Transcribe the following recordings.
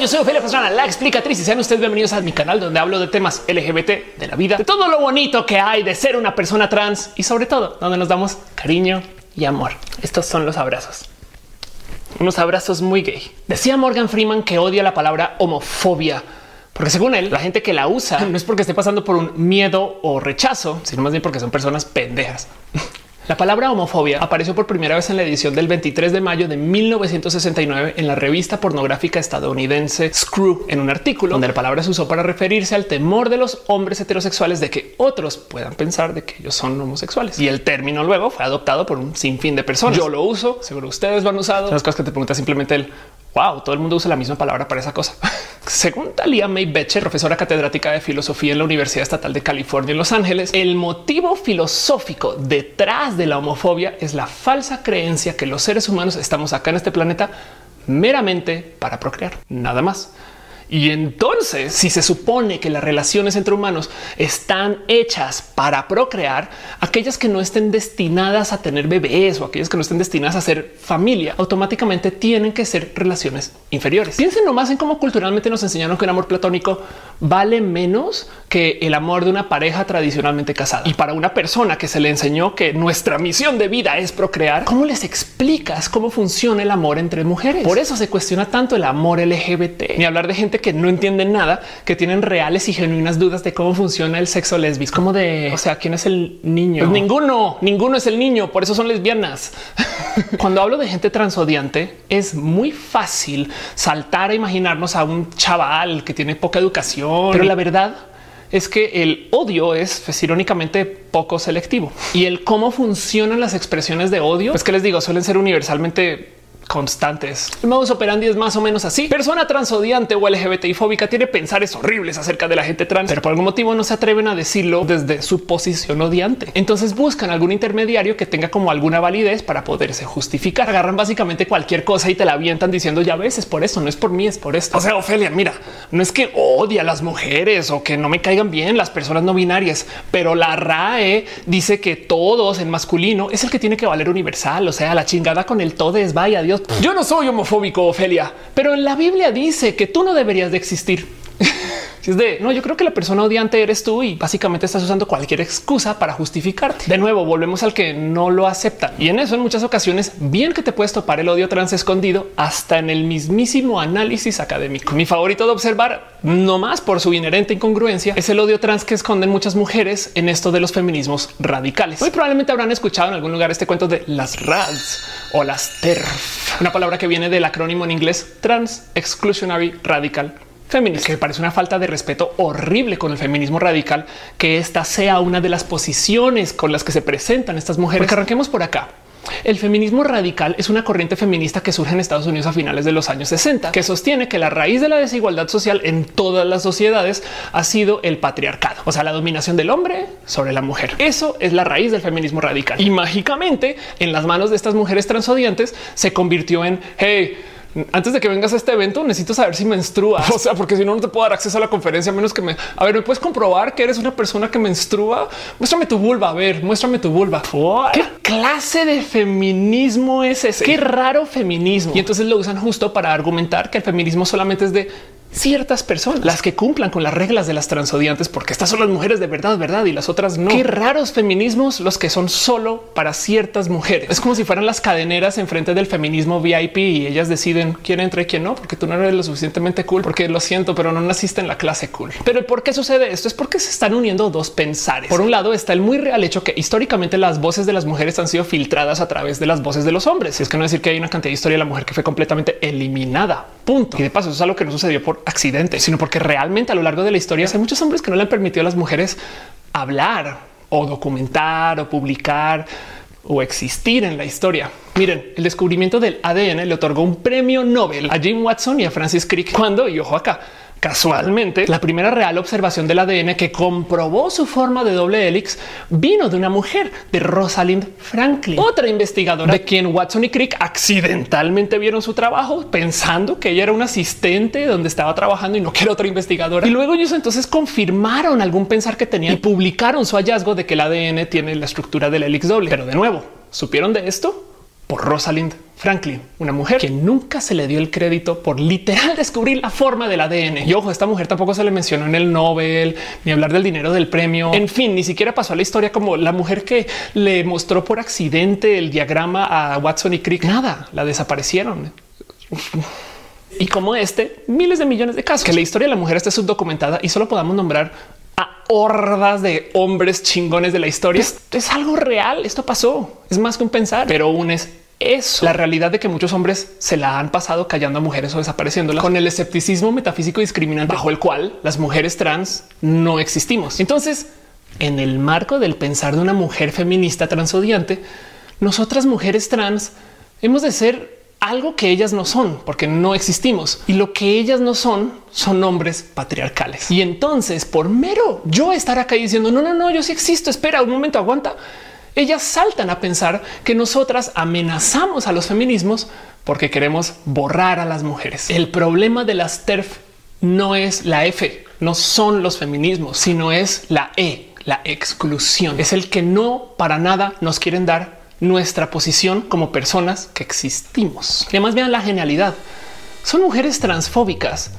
yo soy Ophelia Pastrana, la explicatriz y sean ustedes bienvenidos a mi canal donde hablo de temas LGBT, de la vida, de todo lo bonito que hay de ser una persona trans y sobre todo donde nos damos cariño y amor. Estos son los abrazos. Unos abrazos muy gay. Decía Morgan Freeman que odia la palabra homofobia porque según él, la gente que la usa no es porque esté pasando por un miedo o rechazo, sino más bien porque son personas pendejas. La palabra homofobia apareció por primera vez en la edición del 23 de mayo de 1969 en la revista pornográfica estadounidense Screw, en un artículo donde la palabra se usó para referirse al temor de los hombres heterosexuales de que otros puedan pensar de que ellos son homosexuales. Y el término luego fue adoptado por un sinfín de personas. Yo lo uso, seguro ustedes lo han usado. Las cosas que te preguntas simplemente el wow, todo el mundo usa la misma palabra para esa cosa. Según Talia May Becher, profesora catedrática de filosofía en la Universidad Estatal de California en Los Ángeles, el motivo filosófico detrás de la homofobia es la falsa creencia que los seres humanos estamos acá en este planeta meramente para procrear, nada más. Y entonces, si se supone que las relaciones entre humanos están hechas para procrear, aquellas que no estén destinadas a tener bebés o aquellas que no estén destinadas a ser familia, automáticamente tienen que ser relaciones inferiores. Piensen nomás en cómo culturalmente nos enseñaron que el amor platónico vale menos que el amor de una pareja tradicionalmente casada. Y para una persona que se le enseñó que nuestra misión de vida es procrear, ¿cómo les explicas cómo funciona el amor entre mujeres? Por eso se cuestiona tanto el amor LGBT. Ni hablar de gente que no entienden nada, que tienen reales y genuinas dudas de cómo funciona el sexo lésbico, como de, o sea, quién es el niño. Pues ninguno, ninguno es el niño, por eso son lesbianas. Cuando hablo de gente transodiante, es muy fácil saltar a imaginarnos a un chaval que tiene poca educación, pero la verdad es que el odio es pues, irónicamente poco selectivo y el cómo funcionan las expresiones de odio, es que les digo, suelen ser universalmente constantes. El modus operandi es más o menos así. Persona transodiante o LGBTI fóbica tiene pensares horribles acerca de la gente trans, pero por algún motivo no se atreven a decirlo desde su posición odiante. Entonces buscan algún intermediario que tenga como alguna validez para poderse justificar. Agarran básicamente cualquier cosa y te la avientan diciendo ya ves, es por eso, no es por mí, es por esto. O sea, Ofelia, mira, no es que odie a las mujeres o que no me caigan bien las personas no binarias, pero la RAE dice que todos en masculino es el que tiene que valer universal. O sea, la chingada con el todo es vaya Dios yo no soy homofóbico, Ofelia, pero en la Biblia dice que tú no deberías de existir. Si es de no, yo creo que la persona odiante eres tú y básicamente estás usando cualquier excusa para justificarte. De nuevo, volvemos al que no lo aceptan. Y en eso, en muchas ocasiones, bien que te puedes topar el odio trans escondido hasta en el mismísimo análisis académico. Mi favorito de observar, no más por su inherente incongruencia, es el odio trans que esconden muchas mujeres en esto de los feminismos radicales. Muy probablemente habrán escuchado en algún lugar este cuento de las RADs o las TERF, una palabra que viene del acrónimo en inglés Trans Exclusionary Radical feminista, que parece una falta de respeto horrible con el feminismo radical, que esta sea una de las posiciones con las que se presentan estas mujeres. Porque arranquemos por acá. El feminismo radical es una corriente feminista que surge en Estados Unidos a finales de los años 60, que sostiene que la raíz de la desigualdad social en todas las sociedades ha sido el patriarcado, o sea, la dominación del hombre sobre la mujer. Eso es la raíz del feminismo radical. Y mágicamente, en las manos de estas mujeres transodiantes, se convirtió en, hey, antes de que vengas a este evento, necesito saber si menstrua. O sea, porque si no, no te puedo dar acceso a la conferencia, a menos que me a ver, me puedes comprobar que eres una persona que menstrua. Muéstrame tu vulva. A ver, muéstrame tu vulva. ¿Qué clase de feminismo es ese? Qué raro feminismo. Y entonces lo usan justo para argumentar que el feminismo solamente es de ciertas personas, las que cumplan con las reglas de las transodiantes, porque estas son las mujeres de verdad, verdad, y las otras no. Qué raros feminismos los que son solo para ciertas mujeres. Es como si fueran las cadeneras enfrente del feminismo VIP y ellas deciden quién entra y quién no, porque tú no eres lo suficientemente cool, porque lo siento, pero no naciste en la clase cool. Pero ¿por qué sucede esto? Es porque se están uniendo dos pensares. Por un lado está el muy real hecho que históricamente las voces de las mujeres han sido filtradas a través de las voces de los hombres. Y es que no decir que hay una cantidad de historia de la mujer que fue completamente eliminada. Punto. Y de paso, eso es algo que no sucedió por accidente, sino porque realmente a lo largo de la historia hay muchos hombres que no le han permitido a las mujeres hablar o documentar o publicar o existir en la historia. Miren, el descubrimiento del ADN le otorgó un premio Nobel a Jim Watson y a Francis Crick cuando, y ojo acá, Casualmente, la primera real observación del ADN que comprobó su forma de doble helix vino de una mujer, de Rosalind Franklin, otra investigadora de quien Watson y Crick accidentalmente vieron su trabajo pensando que ella era un asistente donde estaba trabajando y no que era otra investigadora. Y luego ellos entonces confirmaron algún pensar que tenían y publicaron su hallazgo de que el ADN tiene la estructura del helix doble. Pero de nuevo, ¿supieron de esto? por Rosalind Franklin, una mujer que nunca se le dio el crédito por literal descubrir la forma del ADN. Y ojo, esta mujer tampoco se le mencionó en el Nobel ni hablar del dinero del premio. En fin, ni siquiera pasó a la historia como la mujer que le mostró por accidente el diagrama a Watson y Crick. Nada, la desaparecieron. Y como este, miles de millones de casos que la historia de la mujer esté subdocumentada y solo podamos nombrar a hordas de hombres chingones de la historia. Es, es algo real. Esto pasó. Es más que un pensar, pero aún es eso. La realidad de que muchos hombres se la han pasado callando a mujeres o desapareciéndolas con el escepticismo metafísico discriminante bajo el cual las mujeres trans no existimos. Entonces, en el marco del pensar de una mujer feminista transodiante, nosotras mujeres trans hemos de ser algo que ellas no son, porque no existimos. Y lo que ellas no son son hombres patriarcales. Y entonces, por mero yo estar acá diciendo, no, no, no, yo sí existo, espera un momento, aguanta ellas saltan a pensar que nosotras amenazamos a los feminismos porque queremos borrar a las mujeres. El problema de las TERF no es la F, no son los feminismos, sino es la E, la exclusión. Es el que no para nada nos quieren dar nuestra posición como personas que existimos. Y además vean la genialidad. Son mujeres transfóbicas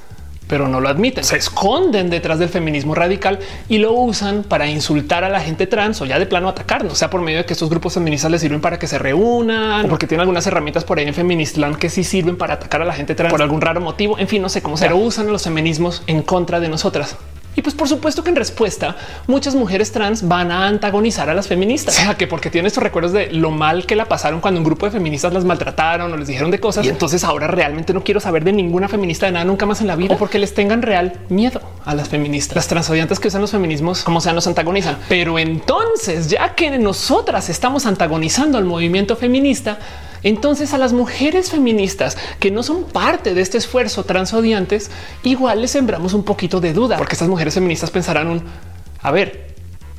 pero no lo admiten. Se esconden detrás del feminismo radical y lo usan para insultar a la gente trans o ya de plano atacarnos, o sea, por medio de que estos grupos feministas les sirven para que se reúnan o porque tienen algunas herramientas por ahí en Feministland que sí sirven para atacar a la gente trans por algún raro motivo. En fin, no sé cómo se usan los feminismos en contra de nosotras. Y pues por supuesto que en respuesta muchas mujeres trans van a antagonizar a las feministas, o sea que porque tienen estos recuerdos de lo mal que la pasaron cuando un grupo de feministas las maltrataron o les dijeron de cosas y entonces ahora realmente no quiero saber de ninguna feminista de nada nunca más en la vida o porque les tengan real miedo a las feministas. Las transodiantes que usan los feminismos como sea nos antagonizan. Pero entonces ya que nosotras estamos antagonizando al movimiento feminista, entonces a las mujeres feministas que no son parte de este esfuerzo transodiantes, igual les sembramos un poquito de duda, porque estas mujeres feministas pensarán un, a ver,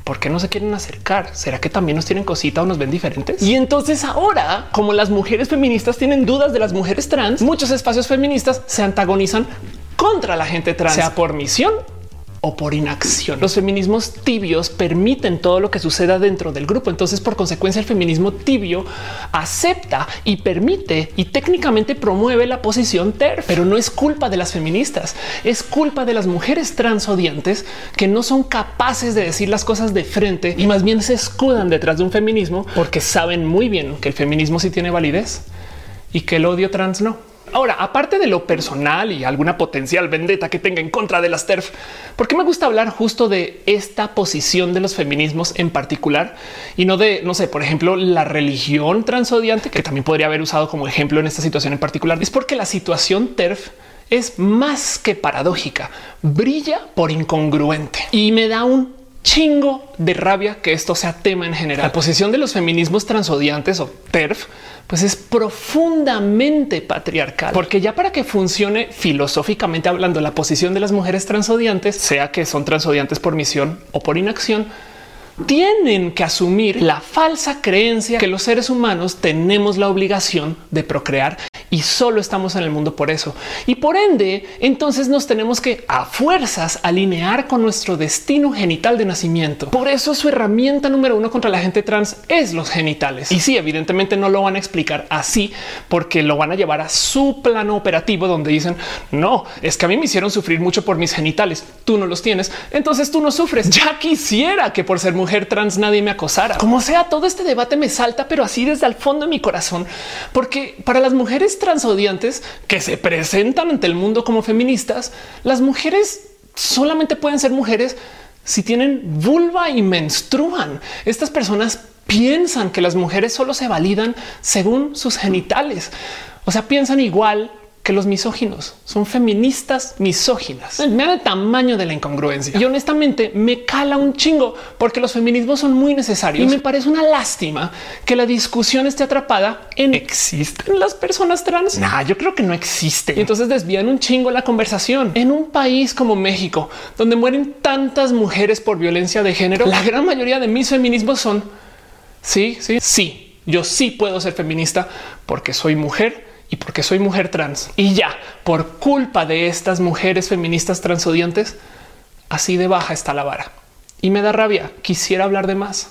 ¿Por qué no se quieren acercar? ¿Será que también nos tienen cosita o nos ven diferentes? Y entonces ahora, como las mujeres feministas tienen dudas de las mujeres trans, muchos espacios feministas se antagonizan contra la gente trans, sea por misión o por inacción. Los feminismos tibios permiten todo lo que suceda dentro del grupo. Entonces, por consecuencia, el feminismo tibio acepta y permite y técnicamente promueve la posición TERF, pero no es culpa de las feministas, es culpa de las mujeres transodiantes que no son capaces de decir las cosas de frente y más bien se escudan detrás de un feminismo porque saben muy bien que el feminismo sí tiene validez y que el odio trans no. Ahora, aparte de lo personal y alguna potencial vendetta que tenga en contra de las TERF, ¿por qué me gusta hablar justo de esta posición de los feminismos en particular y no de, no sé, por ejemplo, la religión transodiante, que también podría haber usado como ejemplo en esta situación en particular? Es porque la situación TERF es más que paradójica, brilla por incongruente y me da un chingo de rabia que esto sea tema en general. La posición de los feminismos transodiantes o TERF pues es profundamente patriarcal, porque ya para que funcione filosóficamente hablando la posición de las mujeres transodiantes, sea que son transodiantes por misión o por inacción, tienen que asumir la falsa creencia que los seres humanos tenemos la obligación de procrear y solo estamos en el mundo por eso. Y por ende, entonces nos tenemos que a fuerzas alinear con nuestro destino genital de nacimiento. Por eso su herramienta número uno contra la gente trans es los genitales. Y sí, evidentemente no lo van a explicar así porque lo van a llevar a su plano operativo donde dicen no, es que a mí me hicieron sufrir mucho por mis genitales. Tú no los tienes, entonces tú no sufres. Ya quisiera que por ser mujer trans nadie me acosara. Como sea, todo este debate me salta, pero así desde el fondo de mi corazón, porque para las mujeres transodiantes que se presentan ante el mundo como feministas, las mujeres solamente pueden ser mujeres si tienen vulva y menstruan. Estas personas piensan que las mujeres solo se validan según sus genitales. O sea, piensan igual que los misóginos son feministas misóginas. Me da el tamaño de la incongruencia y honestamente me cala un chingo porque los feminismos son muy necesarios y me parece una lástima que la discusión esté atrapada en existen las personas trans. Nah, yo creo que no existe. Y entonces desvían un chingo la conversación en un país como México, donde mueren tantas mujeres por violencia de género. La gran mayoría de mis feminismos son sí, sí, sí. Yo sí puedo ser feminista porque soy mujer y porque soy mujer trans y ya por culpa de estas mujeres feministas transodiantes, así de baja está la vara y me da rabia. Quisiera hablar de más.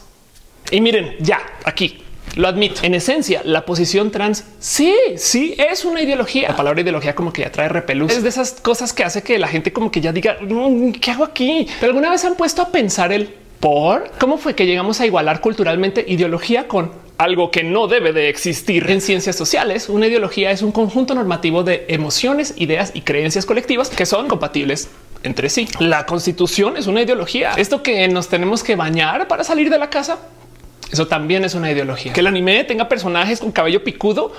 Y miren, ya aquí Lo admito. En esencia, la posición trans sí, sí es una ideología. La palabra ideología como que ya trae repelús. Es de esas cosas que hace que la gente como que ya diga, mm, ¿qué hago aquí? Pero alguna vez han puesto a pensar el por cómo fue que llegamos a igualar culturalmente ideología con algo que no debe de existir en ciencias sociales. Una ideología es un conjunto normativo de emociones, ideas y creencias colectivas que son compatibles entre sí. La constitución es una ideología. Esto que nos tenemos que bañar para salir de la casa eso también es una ideología. Que el anime tenga personajes con cabello picudo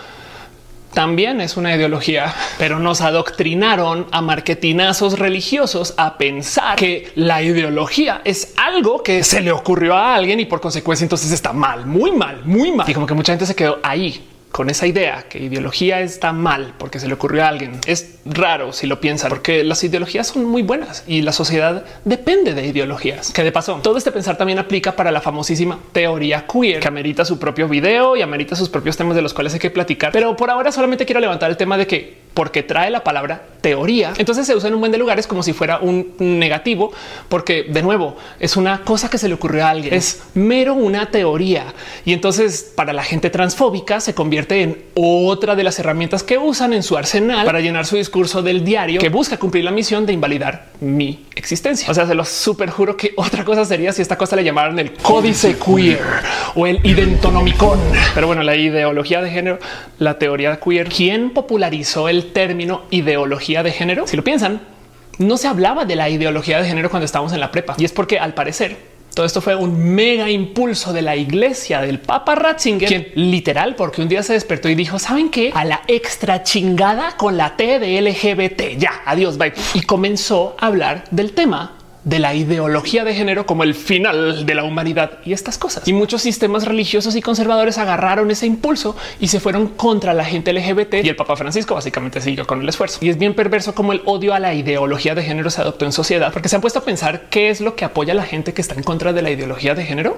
también es una ideología, pero nos adoctrinaron a marketinazos religiosos a pensar que la ideología es algo que se le ocurrió a alguien y por consecuencia entonces está mal, muy mal, muy mal. Y como que mucha gente se quedó ahí con esa idea que ideología está mal porque se le ocurrió a alguien. Es raro si lo piensan, porque las ideologías son muy buenas y la sociedad depende de ideologías. Que de paso, todo este pensar también aplica para la famosísima teoría queer, que amerita su propio video y amerita sus propios temas de los cuales hay que platicar. Pero por ahora solamente quiero levantar el tema de que porque trae la palabra teoría. Entonces se usa en un buen de lugares como si fuera un negativo, porque de nuevo es una cosa que se le ocurrió a alguien. Es mero una teoría. Y entonces para la gente transfóbica se convierte en otra de las herramientas que usan en su arsenal para llenar su discurso del diario que busca cumplir la misión de invalidar mi existencia. O sea, se lo super juro que otra cosa sería si esta cosa le llamaran el códice queer o el identonomicon. Pero bueno, la ideología de género, la teoría queer, ¿quién popularizó el término ideología de género. Si lo piensan, no se hablaba de la ideología de género cuando estábamos en la prepa y es porque al parecer todo esto fue un mega impulso de la iglesia del Papa Ratzinger, quien literal, porque un día se despertó y dijo: ¿Saben qué? A la extra chingada con la T de LGBT. Ya, adiós, bye. Y comenzó a hablar del tema de la ideología de género como el final de la humanidad y estas cosas. Y muchos sistemas religiosos y conservadores agarraron ese impulso y se fueron contra la gente LGBT y el Papa Francisco básicamente siguió con el esfuerzo. Y es bien perverso como el odio a la ideología de género se adoptó en sociedad porque se han puesto a pensar qué es lo que apoya a la gente que está en contra de la ideología de género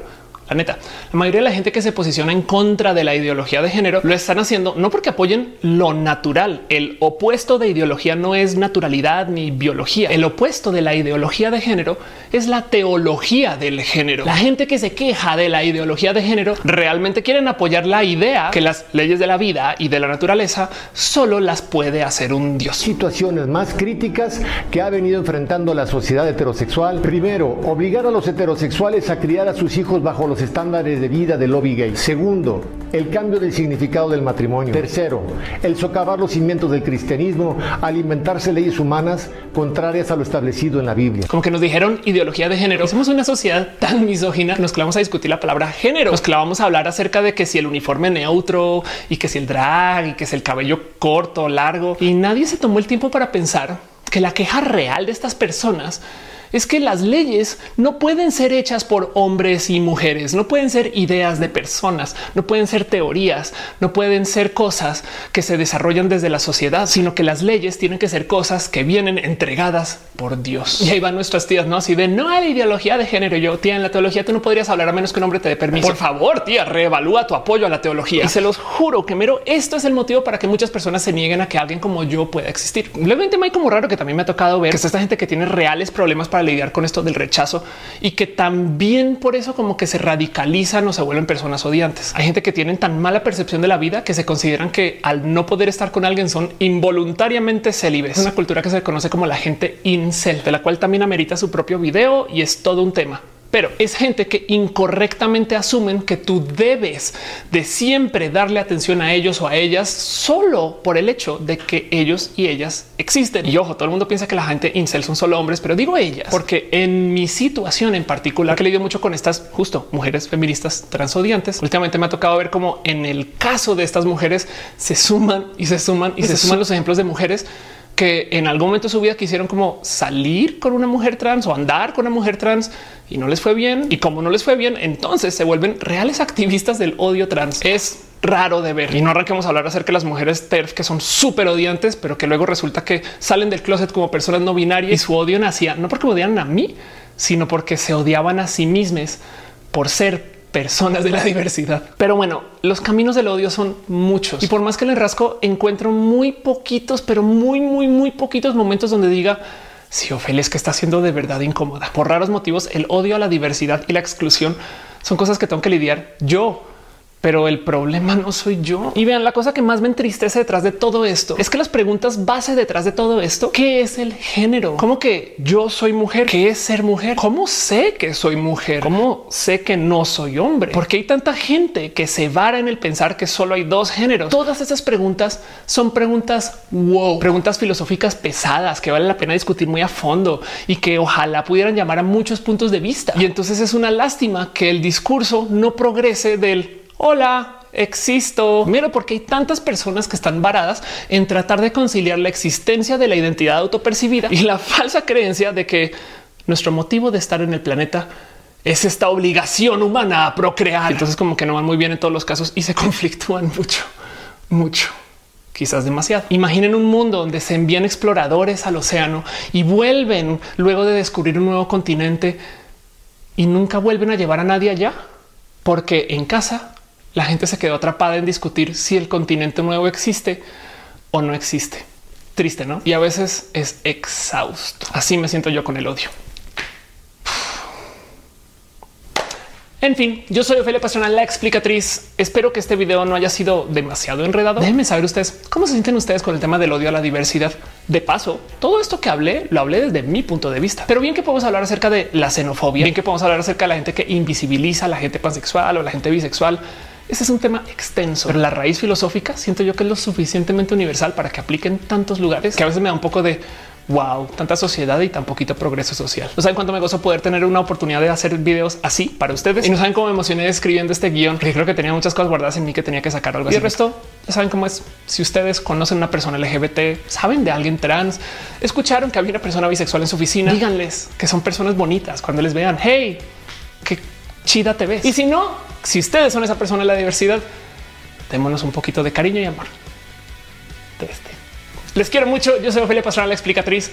la neta, la mayoría de la gente que se posiciona en contra de la ideología de género lo están haciendo no porque apoyen lo natural. El opuesto de ideología no es naturalidad ni biología. El opuesto de la ideología de género es la teología del género. La gente que se queja de la ideología de género realmente quieren apoyar la idea que las leyes de la vida y de la naturaleza solo las puede hacer un Dios. Situaciones más críticas que ha venido enfrentando la sociedad heterosexual. Primero, obligar a los heterosexuales a criar a sus hijos bajo los estándares de vida del lobby gay. Segundo, el cambio del significado del matrimonio. Tercero, el socavar los cimientos del cristianismo al inventarse leyes humanas contrarias a lo establecido en la Biblia. Como que nos dijeron ideología de género. Somos una sociedad tan misógina, nos clavamos a discutir la palabra género, nos clavamos a hablar acerca de que si el uniforme neutro y que si el drag y que si el cabello corto, largo y nadie se tomó el tiempo para pensar que la queja real de estas personas es que las leyes no pueden ser hechas por hombres y mujeres, no pueden ser ideas de personas, no pueden ser teorías, no pueden ser cosas que se desarrollan desde la sociedad, sino que las leyes tienen que ser cosas que vienen entregadas por Dios. Y ahí van nuestras tías, no así de no hay ideología de género. Yo, tía, en la teología tú no podrías hablar a menos que un hombre te dé permiso. Por favor, tía, reevalúa tu apoyo a la teología. Y se los juro que mero esto es el motivo para que muchas personas se nieguen a que alguien como yo pueda existir. Luego hay como raro que también me ha tocado ver que es esta gente que tiene reales problemas para lidiar con esto del rechazo y que también por eso como que se radicalizan o se vuelven personas odiantes. Hay gente que tienen tan mala percepción de la vida que se consideran que al no poder estar con alguien son involuntariamente célibes. Es una cultura que se conoce como la gente incel, de la cual también amerita su propio video y es todo un tema pero es gente que incorrectamente asumen que tú debes de siempre darle atención a ellos o a ellas solo por el hecho de que ellos y ellas existen. Y ojo, todo el mundo piensa que la gente incel son solo hombres, pero digo ellas porque en mi situación en particular, que le dio mucho con estas justo mujeres feministas transodiantes, últimamente me ha tocado ver cómo en el caso de estas mujeres se suman y se suman y se suman los ejemplos de mujeres que en algún momento de su vida quisieron como salir con una mujer trans o andar con una mujer trans y no les fue bien. Y como no les fue bien, entonces se vuelven reales activistas del odio trans. Es raro de ver y no arranquemos a hablar acerca de las mujeres TERF que son súper odiantes, pero que luego resulta que salen del closet como personas no binarias y su odio nacía no porque odian a mí, sino porque se odiaban a sí mismas por ser personas de la diversidad. Pero bueno, los caminos del odio son muchos y por más que le rasco, encuentro muy poquitos, pero muy, muy, muy poquitos momentos donde diga si Ofelia es que está siendo de verdad incómoda. Por raros motivos, el odio a la diversidad y la exclusión son cosas que tengo que lidiar yo pero el problema no soy yo. Y vean, la cosa que más me entristece detrás de todo esto es que las preguntas base detrás de todo esto, ¿qué es el género? ¿Cómo que yo soy mujer? ¿Qué es ser mujer? ¿Cómo sé que soy mujer? ¿Cómo sé que no soy hombre? Porque hay tanta gente que se vara en el pensar que solo hay dos géneros. Todas esas preguntas son preguntas wow, preguntas filosóficas pesadas que vale la pena discutir muy a fondo y que ojalá pudieran llamar a muchos puntos de vista. Y entonces es una lástima que el discurso no progrese del hola, existo. Mira, porque hay tantas personas que están varadas en tratar de conciliar la existencia de la identidad autopercibida y la falsa creencia de que nuestro motivo de estar en el planeta es esta obligación humana a procrear. Entonces como que no van muy bien en todos los casos y se conflictúan mucho, mucho quizás demasiado. Imaginen un mundo donde se envían exploradores al océano y vuelven luego de descubrir un nuevo continente y nunca vuelven a llevar a nadie allá, porque en casa la gente se quedó atrapada en discutir si el continente nuevo existe o no existe. Triste, ¿no? Y a veces es exhausto. Así me siento yo con el odio. En fin, yo soy Ophelia Pasional, la explicatriz. Espero que este video no haya sido demasiado enredado. Déjenme saber ustedes cómo se sienten ustedes con el tema del odio a la diversidad. De paso, todo esto que hablé lo hablé desde mi punto de vista, pero bien que podemos hablar acerca de la xenofobia, bien que podemos hablar acerca de la gente que invisibiliza a la gente pansexual o la gente bisexual ese es un tema extenso, pero la raíz filosófica siento yo que es lo suficientemente universal para que aplique en tantos lugares que a veces me da un poco de wow, tanta sociedad y tan poquito progreso social. No saben cuánto me gozo poder tener una oportunidad de hacer videos así para ustedes y no saben cómo me emocioné escribiendo este guion, que creo que tenía muchas cosas guardadas en mí que tenía que sacar algo. Y el resto ya saben cómo es. Si ustedes conocen una persona LGBT, saben de alguien trans, escucharon que había una persona bisexual en su oficina, díganles que son personas bonitas cuando les vean. Hey, qué chida te ves. Y si no, si ustedes son esa persona de la diversidad, démonos un poquito de cariño y amor. De este. Les quiero mucho. Yo soy Ophelia Pastrana, la explicatriz.